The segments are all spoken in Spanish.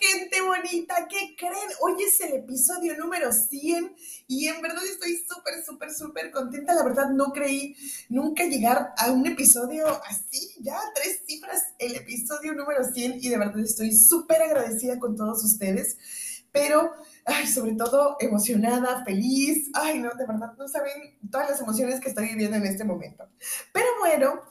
gente bonita, ¿qué creen? Hoy es el episodio número 100 y en verdad estoy súper, súper, súper contenta. La verdad no creí nunca llegar a un episodio así, ya tres cifras, el episodio número 100 y de verdad estoy súper agradecida con todos ustedes, pero, ay, sobre todo emocionada, feliz, ay, no, de verdad no saben todas las emociones que estoy viviendo en este momento. Pero bueno,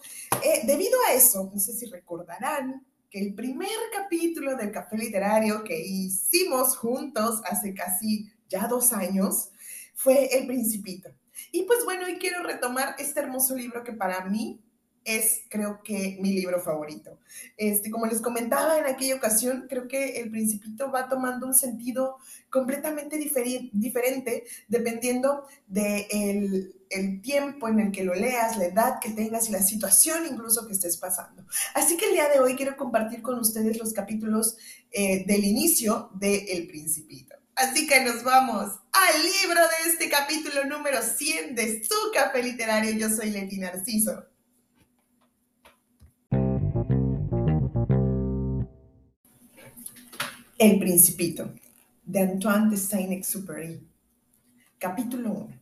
eh, debido a eso, no sé si recordarán, que el primer capítulo del Café Literario que hicimos juntos hace casi ya dos años fue El Principito. Y pues bueno, hoy quiero retomar este hermoso libro que para mí es creo que mi libro favorito. Este, como les comentaba en aquella ocasión, creo que El Principito va tomando un sentido completamente diferente dependiendo del el tiempo en el que lo leas, la edad que tengas y la situación incluso que estés pasando. Así que el día de hoy quiero compartir con ustedes los capítulos eh, del inicio de El Principito. Así que nos vamos al libro de este capítulo número 100 de su café literario. Yo soy Leti Narciso. El Principito, de Antoine de Saint-Exupéry. Capítulo 1.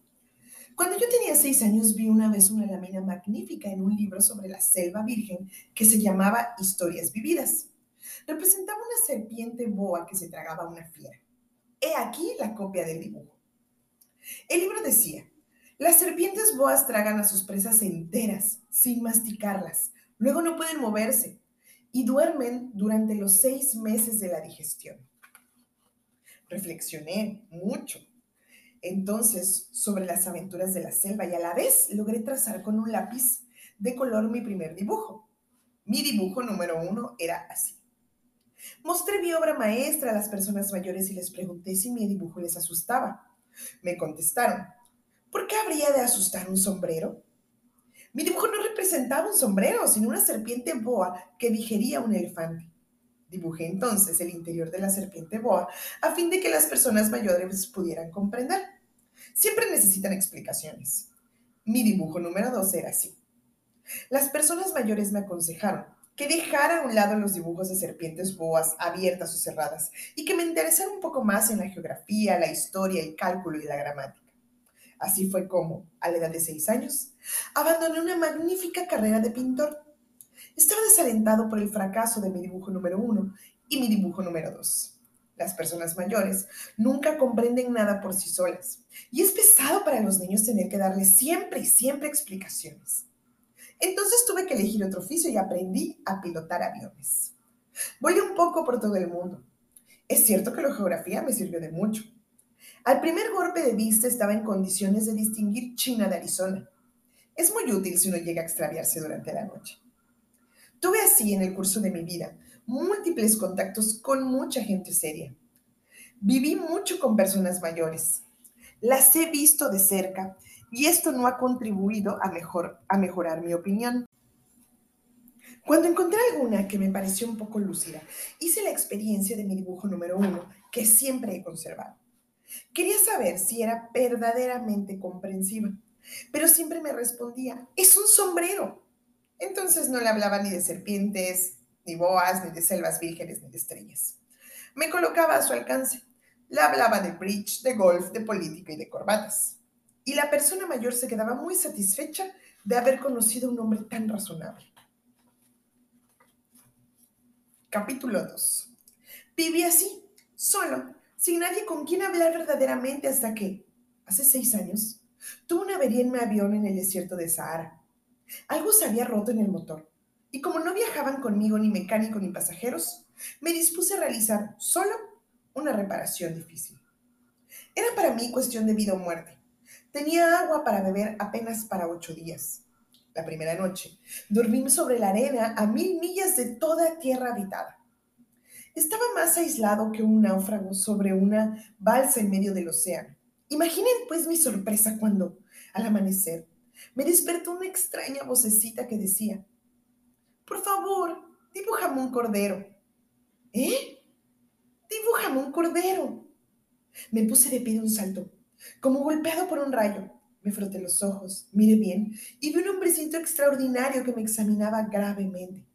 Cuando yo tenía seis años vi una vez una lámina magnífica en un libro sobre la selva virgen que se llamaba Historias Vividas. Representaba una serpiente boa que se tragaba una fiera. He aquí la copia del dibujo. El libro decía, las serpientes boas tragan a sus presas enteras, sin masticarlas. Luego no pueden moverse, y duermen durante los seis meses de la digestión. Reflexioné mucho entonces sobre las aventuras de la selva y a la vez logré trazar con un lápiz de color mi primer dibujo. Mi dibujo número uno era así. Mostré mi obra maestra a las personas mayores y les pregunté si mi dibujo les asustaba. Me contestaron, ¿por qué habría de asustar un sombrero? Mi dibujo no representaba un sombrero, sino una serpiente boa que digería un elefante. Dibujé entonces el interior de la serpiente boa a fin de que las personas mayores pudieran comprender. Siempre necesitan explicaciones. Mi dibujo número dos era así. Las personas mayores me aconsejaron que dejara a un lado los dibujos de serpientes boas abiertas o cerradas y que me interesara un poco más en la geografía, la historia, el cálculo y la gramática. Así fue como, a la edad de seis años, abandoné una magnífica carrera de pintor. Estaba desalentado por el fracaso de mi dibujo número uno y mi dibujo número dos. Las personas mayores nunca comprenden nada por sí solas y es pesado para los niños tener que darles siempre y siempre explicaciones. Entonces tuve que elegir otro oficio y aprendí a pilotar aviones. Volé un poco por todo el mundo. Es cierto que la geografía me sirvió de mucho al primer golpe de vista estaba en condiciones de distinguir China de Arizona. Es muy útil si uno llega a extraviarse durante la noche. Tuve así en el curso de mi vida múltiples contactos con mucha gente seria. Viví mucho con personas mayores. Las he visto de cerca y esto no ha contribuido a, a mejorar mi opinión. Cuando encontré alguna que me pareció un poco lúcida, hice la experiencia de mi dibujo número uno, que siempre he conservado. Quería saber si era verdaderamente comprensiva, pero siempre me respondía, es un sombrero. Entonces no le hablaba ni de serpientes, ni boas, ni de selvas vírgenes, ni de estrellas. Me colocaba a su alcance. Le hablaba de bridge, de golf, de política y de corbatas. Y la persona mayor se quedaba muy satisfecha de haber conocido a un hombre tan razonable. Capítulo 2. Viví así, solo, sin nadie con quien hablar verdaderamente hasta que, hace seis años, tuve una avería en mi avión en el desierto de Sahara. Algo se había roto en el motor, y como no viajaban conmigo ni mecánico ni pasajeros, me dispuse a realizar solo una reparación difícil. Era para mí cuestión de vida o muerte. Tenía agua para beber apenas para ocho días. La primera noche dormí sobre la arena a mil millas de toda tierra habitada. Estaba más aislado que un náufrago sobre una balsa en medio del océano. Imaginen pues mi sorpresa cuando, al amanecer, me despertó una extraña vocecita que decía, por favor, dibújame un cordero. ¿Eh? Dibújame un cordero. Me puse de pie de un salto. Como golpeado por un rayo, me froté los ojos, miré bien y vi un hombrecito extraordinario que me examinaba gravemente.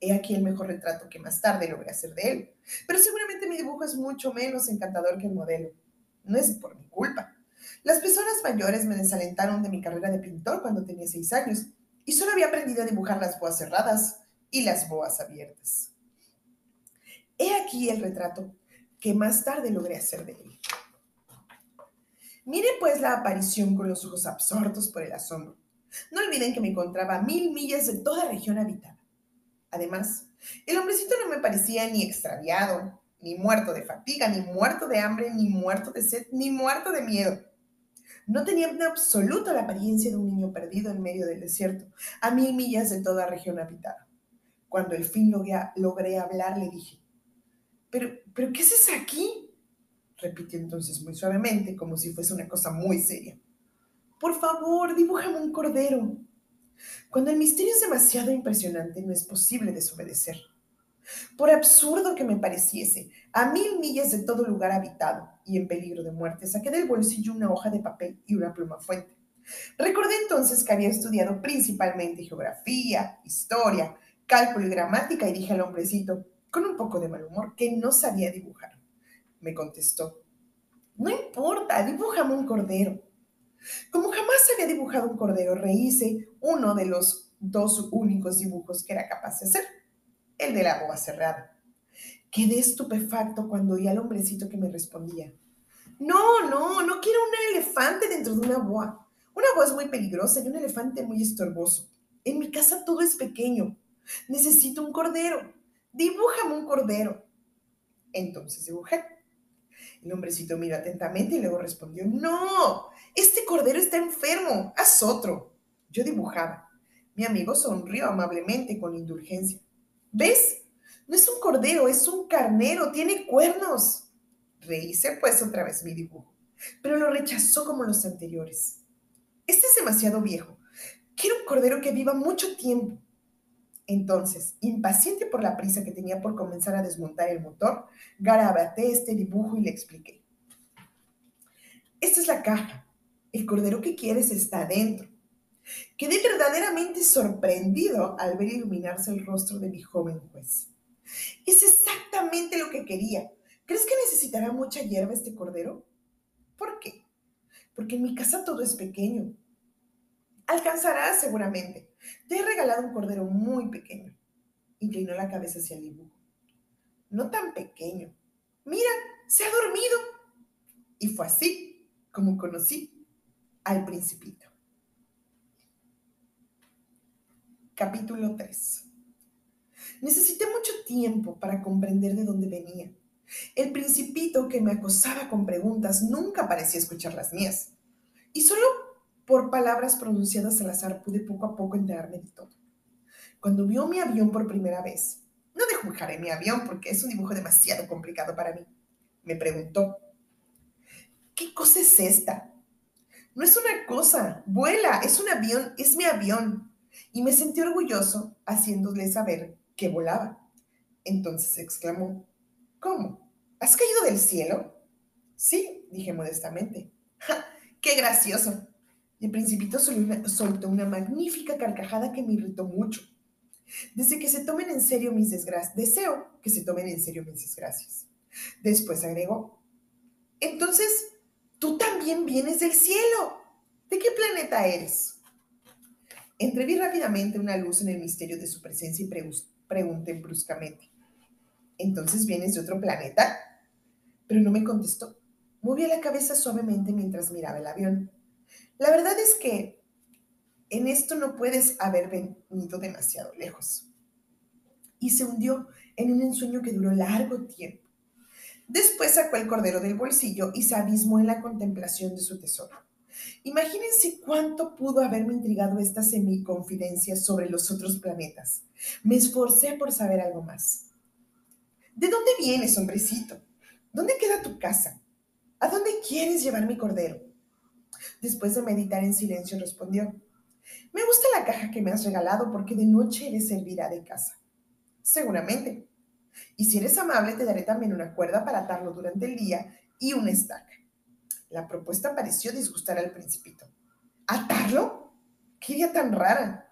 He aquí el mejor retrato que más tarde logré hacer de él. Pero seguramente mi dibujo es mucho menos encantador que el modelo. No es por mi culpa. Las personas mayores me desalentaron de mi carrera de pintor cuando tenía seis años y solo había aprendido a dibujar las boas cerradas y las boas abiertas. He aquí el retrato que más tarde logré hacer de él. Mire pues la aparición con los ojos absortos por el asombro. No olviden que me encontraba a mil millas de toda región habitada. Además, el hombrecito no me parecía ni extraviado, ni muerto de fatiga, ni muerto de hambre, ni muerto de sed, ni muerto de miedo. No tenía en absoluto la apariencia de un niño perdido en medio del desierto, a mil millas de toda región habitada. Cuando al fin logré, logré hablar, le dije, ¿Pero, ¿pero qué haces aquí? Repitió entonces muy suavemente, como si fuese una cosa muy seria. Por favor, dibújame un cordero. Cuando el misterio es demasiado impresionante, no es posible desobedecer. Por absurdo que me pareciese, a mil millas de todo lugar habitado y en peligro de muerte, saqué del bolsillo una hoja de papel y una pluma fuente. Recordé entonces que había estudiado principalmente geografía, historia, cálculo y gramática y dije al hombrecito, con un poco de mal humor, que no sabía dibujar. Me contestó, no importa, dibújame un cordero. Como jamás había dibujado un cordero, rehice uno de los dos únicos dibujos que era capaz de hacer, el de la boa cerrada. Quedé estupefacto cuando oí al hombrecito que me respondía. No, no, no quiero un elefante dentro de una boa. Una boa es muy peligrosa y un elefante muy estorboso. En mi casa todo es pequeño. Necesito un cordero. Dibújame un cordero. Entonces dibujé. El hombrecito miró atentamente y luego respondió, no, este cordero está enfermo, haz otro. Yo dibujaba. Mi amigo sonrió amablemente con indulgencia. ¿Ves? No es un cordero, es un carnero, tiene cuernos. Rehice pues otra vez mi dibujo, pero lo rechazó como los anteriores. Este es demasiado viejo. Quiero un cordero que viva mucho tiempo. Entonces, impaciente por la prisa que tenía por comenzar a desmontar el motor, garabaté este dibujo y le expliqué. Esta es la caja. El cordero que quieres está adentro. Quedé verdaderamente sorprendido al ver iluminarse el rostro de mi joven juez. Es exactamente lo que quería. ¿Crees que necesitará mucha hierba este cordero? ¿Por qué? Porque en mi casa todo es pequeño. Alcanzará seguramente. Te he regalado un cordero muy pequeño. Inclinó la cabeza hacia el dibujo. No tan pequeño. Mira, se ha dormido. Y fue así como conocí al principito. Capítulo 3. Necesité mucho tiempo para comprender de dónde venía. El principito que me acosaba con preguntas nunca parecía escuchar las mías. Y solo por palabras pronunciadas al azar pude poco a poco enterarme de todo. Cuando vio mi avión por primera vez, no dibujaré mi avión porque es un dibujo demasiado complicado para mí, me preguntó, ¿qué cosa es esta? No es una cosa, vuela, es un avión, es mi avión. Y me sentí orgulloso haciéndole saber que volaba. Entonces exclamó, ¿cómo? ¿Has caído del cielo? Sí, dije modestamente. ¡Qué gracioso! El principito soltó una magnífica carcajada que me irritó mucho. Desde que se tomen en serio mis desgracias, deseo que se tomen en serio mis desgracias. Después agregó, entonces, tú también vienes del cielo. ¿De qué planeta eres? Entreví rápidamente una luz en el misterio de su presencia y pregunté bruscamente, ¿entonces vienes de otro planeta? Pero no me contestó. Movía la cabeza suavemente mientras miraba el avión. La verdad es que en esto no puedes haber venido demasiado lejos. Y se hundió en un ensueño que duró largo tiempo. Después sacó el cordero del bolsillo y se abismó en la contemplación de su tesoro. Imagínense cuánto pudo haberme intrigado esta semiconfidencia sobre los otros planetas. Me esforcé por saber algo más. ¿De dónde vienes, hombrecito? ¿Dónde queda tu casa? ¿A dónde quieres llevar mi cordero? Después de meditar en silencio, respondió, me gusta la caja que me has regalado porque de noche le servirá de casa. Seguramente. Y si eres amable, te daré también una cuerda para atarlo durante el día y una estaca. La propuesta pareció disgustar al principito. ¿Atarlo? ¿Qué idea tan rara?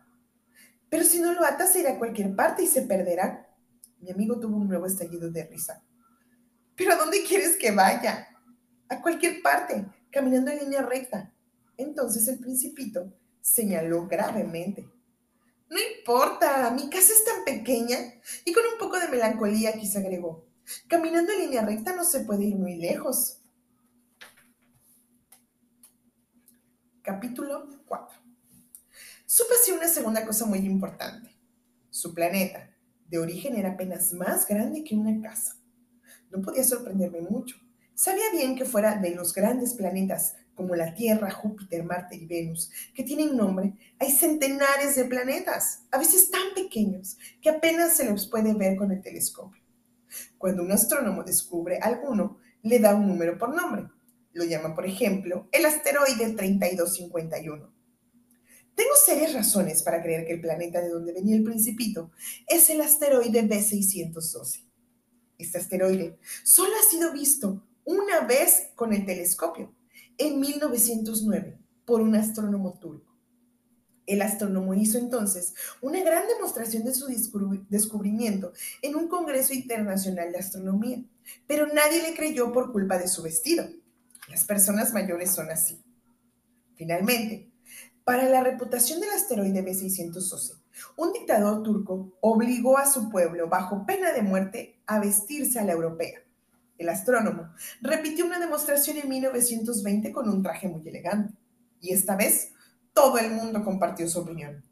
Pero si no lo atas, se irá a cualquier parte y se perderá. Mi amigo tuvo un nuevo estallido de risa. ¿Pero a dónde quieres que vaya? A cualquier parte, caminando en línea recta. Entonces el principito señaló gravemente. No importa, mi casa es tan pequeña. Y con un poco de melancolía quizá agregó. Caminando en línea recta no se puede ir muy lejos. Capítulo 4. Supe así una segunda cosa muy importante. Su planeta, de origen, era apenas más grande que una casa. No podía sorprenderme mucho. Sabía bien que fuera de los grandes planetas como la Tierra, Júpiter, Marte y Venus, que tienen nombre, hay centenares de planetas, a veces tan pequeños que apenas se los puede ver con el telescopio. Cuando un astrónomo descubre alguno, le da un número por nombre. Lo llama, por ejemplo, el asteroide 3251. Tengo serias razones para creer que el planeta de donde venía el principito es el asteroide B612. Este asteroide solo ha sido visto una vez con el telescopio, en 1909, por un astrónomo turco. El astrónomo hizo entonces una gran demostración de su descubrimiento en un Congreso Internacional de Astronomía, pero nadie le creyó por culpa de su vestido. Las personas mayores son así. Finalmente, para la reputación del asteroide B612, un dictador turco obligó a su pueblo, bajo pena de muerte, a vestirse a la europea. El astrónomo repitió una demostración en 1920 con un traje muy elegante. Y esta vez todo el mundo compartió su opinión.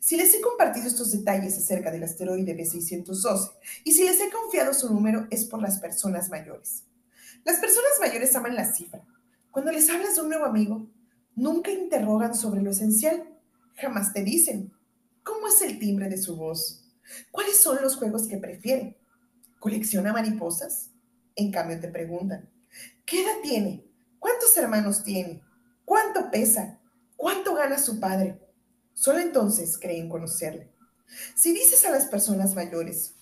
Si les he compartido estos detalles acerca del asteroide B612 y si les he confiado su número es por las personas mayores. Las personas mayores aman la cifra. Cuando les hablas de un nuevo amigo, Nunca interrogan sobre lo esencial. Jamás te dicen, ¿cómo es el timbre de su voz? ¿Cuáles son los juegos que prefiere? ¿Colecciona mariposas? En cambio te preguntan, ¿qué edad tiene? ¿Cuántos hermanos tiene? ¿Cuánto pesa? ¿Cuánto gana su padre? Solo entonces creen conocerle. Si dices a las personas mayores,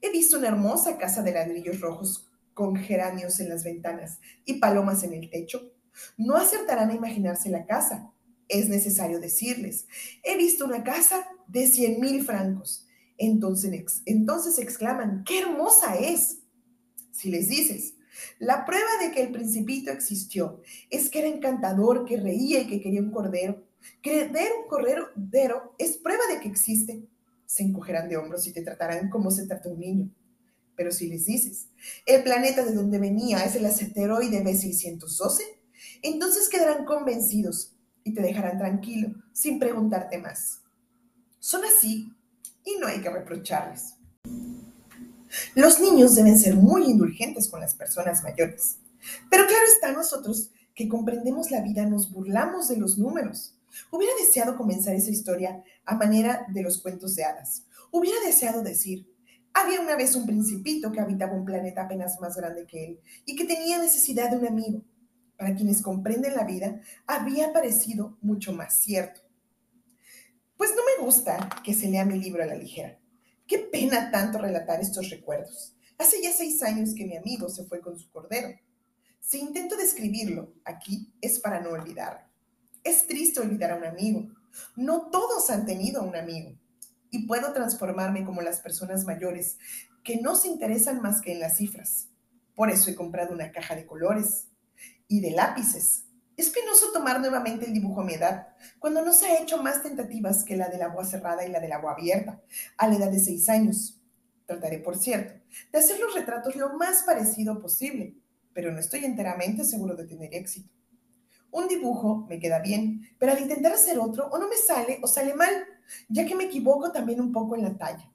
he visto una hermosa casa de ladrillos rojos con geranios en las ventanas y palomas en el techo, no acertarán a imaginarse la casa. Es necesario decirles, he visto una casa de 100 mil francos. Entonces, exclaman, ¡qué hermosa es! Si les dices, la prueba de que el principito existió es que era encantador, que reía y que quería un cordero. Creer un cordero es prueba de que existe. Se encogerán de hombros y te tratarán como se trata un niño. Pero si les dices, el planeta de donde venía es el asteroide B612, entonces quedarán convencidos y te dejarán tranquilo sin preguntarte más. Son así y no hay que reprocharles. Los niños deben ser muy indulgentes con las personas mayores. Pero claro está, nosotros que comprendemos la vida nos burlamos de los números. Hubiera deseado comenzar esa historia a manera de los cuentos de hadas. Hubiera deseado decir, había una vez un principito que habitaba un planeta apenas más grande que él y que tenía necesidad de un amigo para quienes comprenden la vida, había parecido mucho más cierto. Pues no me gusta que se lea mi libro a la ligera. Qué pena tanto relatar estos recuerdos. Hace ya seis años que mi amigo se fue con su cordero. Si intento describirlo aquí es para no olvidarlo. Es triste olvidar a un amigo. No todos han tenido un amigo. Y puedo transformarme como las personas mayores que no se interesan más que en las cifras. Por eso he comprado una caja de colores, y de lápices. Es penoso tomar nuevamente el dibujo a mi edad, cuando no se ha hecho más tentativas que la del agua cerrada y la del agua abierta, a la edad de seis años. Trataré, por cierto, de hacer los retratos lo más parecido posible, pero no estoy enteramente seguro de tener éxito. Un dibujo me queda bien, pero al intentar hacer otro, o no me sale o sale mal, ya que me equivoco también un poco en la talla.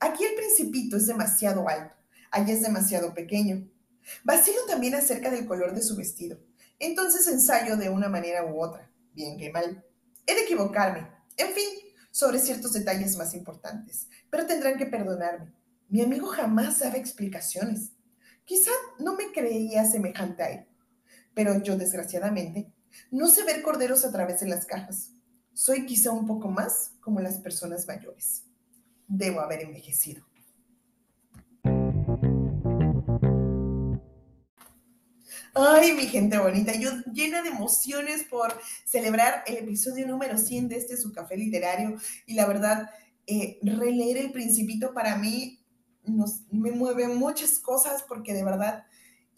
Aquí el principito es demasiado alto, allí es demasiado pequeño, Vacilo también acerca del color de su vestido. Entonces ensayo de una manera u otra, bien que mal. He de equivocarme, en fin, sobre ciertos detalles más importantes, pero tendrán que perdonarme. Mi amigo jamás daba explicaciones. Quizá no me creía semejante a él, pero yo desgraciadamente no sé ver corderos a través de las cajas. Soy quizá un poco más como las personas mayores. Debo haber envejecido. Ay, mi gente bonita, yo llena de emociones por celebrar el episodio número 100 de este Su Café Literario y la verdad, eh, releer el principito para mí nos, me mueve muchas cosas porque de verdad,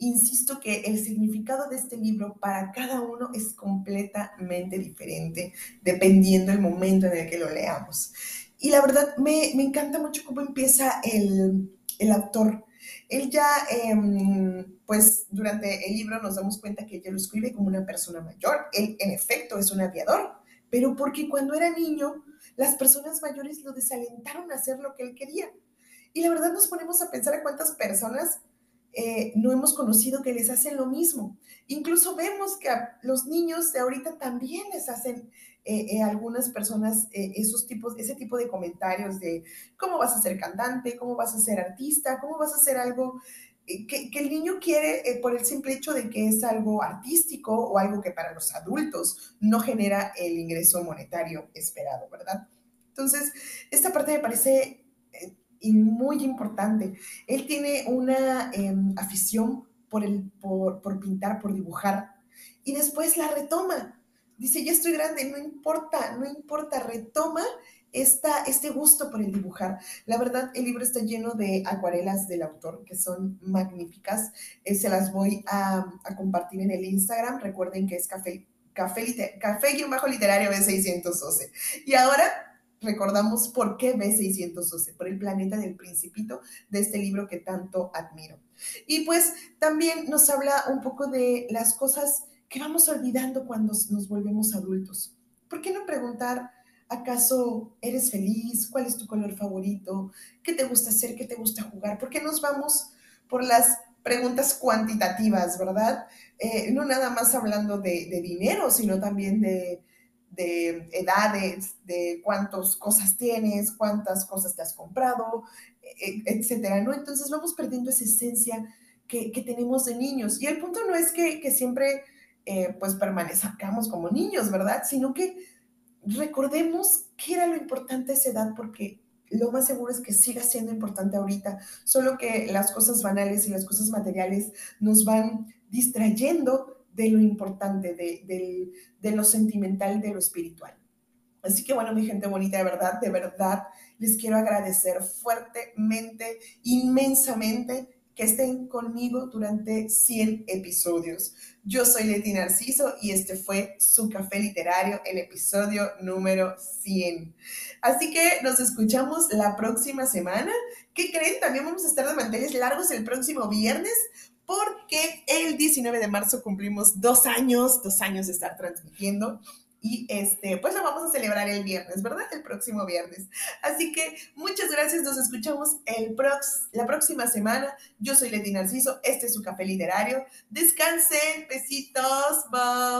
insisto que el significado de este libro para cada uno es completamente diferente dependiendo el momento en el que lo leamos. Y la verdad, me, me encanta mucho cómo empieza el, el autor él ya, em, pues durante el libro nos damos cuenta que ella lo escribe como una persona mayor. Él, en efecto, es un aviador, pero porque cuando era niño, las personas mayores lo desalentaron a hacer lo que él quería. Y la verdad nos ponemos a pensar a cuántas personas eh, no hemos conocido que les hacen lo mismo. Incluso vemos que a los niños de ahorita también les hacen eh, eh, algunas personas esos tipos, ese tipo de comentarios de cómo vas a ser cantante, cómo vas a ser artista, cómo vas a hacer algo que, que, el niño quiere por el simple hecho de que es algo artístico o algo que para los adultos no genera el ingreso monetario esperado, ¿verdad? Entonces, esta parte me parece muy importante. Él tiene una em, afición por, el, por, por pintar, por dibujar, y después la retoma dice, ya estoy grande, no importa, no importa, retoma esta, este gusto por el dibujar. La verdad, el libro está lleno de acuarelas del autor que son magníficas. Eh, se las voy a, compartir en el Instagram. Recuerden que es café, café, café bajo literario B612. Y ahora recordamos por qué B612, por el planeta del principito de este libro que tanto admiro. Y pues también nos habla un poco de las cosas ¿Qué vamos olvidando cuando nos volvemos adultos. ¿Por qué no preguntar, acaso eres feliz? ¿Cuál es tu color favorito? ¿Qué te gusta hacer? ¿Qué te gusta jugar? ¿Por qué nos vamos por las preguntas cuantitativas, verdad? Eh, no nada más hablando de, dinero, sino también de, edades, de cuántas cosas tienes, cuántas cosas te has comprado, e, etcétera, ¿no? Entonces vamos perdiendo esa esencia que, tenemos de niños. Y el punto no es que, que siempre eh, pues permanezcamos como niños, ¿verdad? Sino que recordemos qué era lo importante esa edad, porque lo más seguro es que siga siendo importante ahorita, solo que las cosas banales y las cosas materiales nos van distrayendo de lo importante, de, de lo sentimental, de lo espiritual. Así que bueno, mi gente bonita, de verdad, de verdad, les quiero agradecer fuertemente, inmensamente que estén conmigo durante 100 episodios. Yo soy Leti Narciso y este fue su café literario, el episodio número 100. Así que nos escuchamos la próxima semana. ¿Qué creen? También vamos a estar de manteles largos el próximo viernes porque el 19 de marzo cumplimos dos años, dos años de estar transmitiendo. Y este, pues lo vamos a celebrar el viernes, ¿verdad? El próximo viernes. Así que muchas gracias, nos escuchamos el prox la próxima semana. Yo soy Leti Narciso, este es su café literario. Descansen, besitos, bye.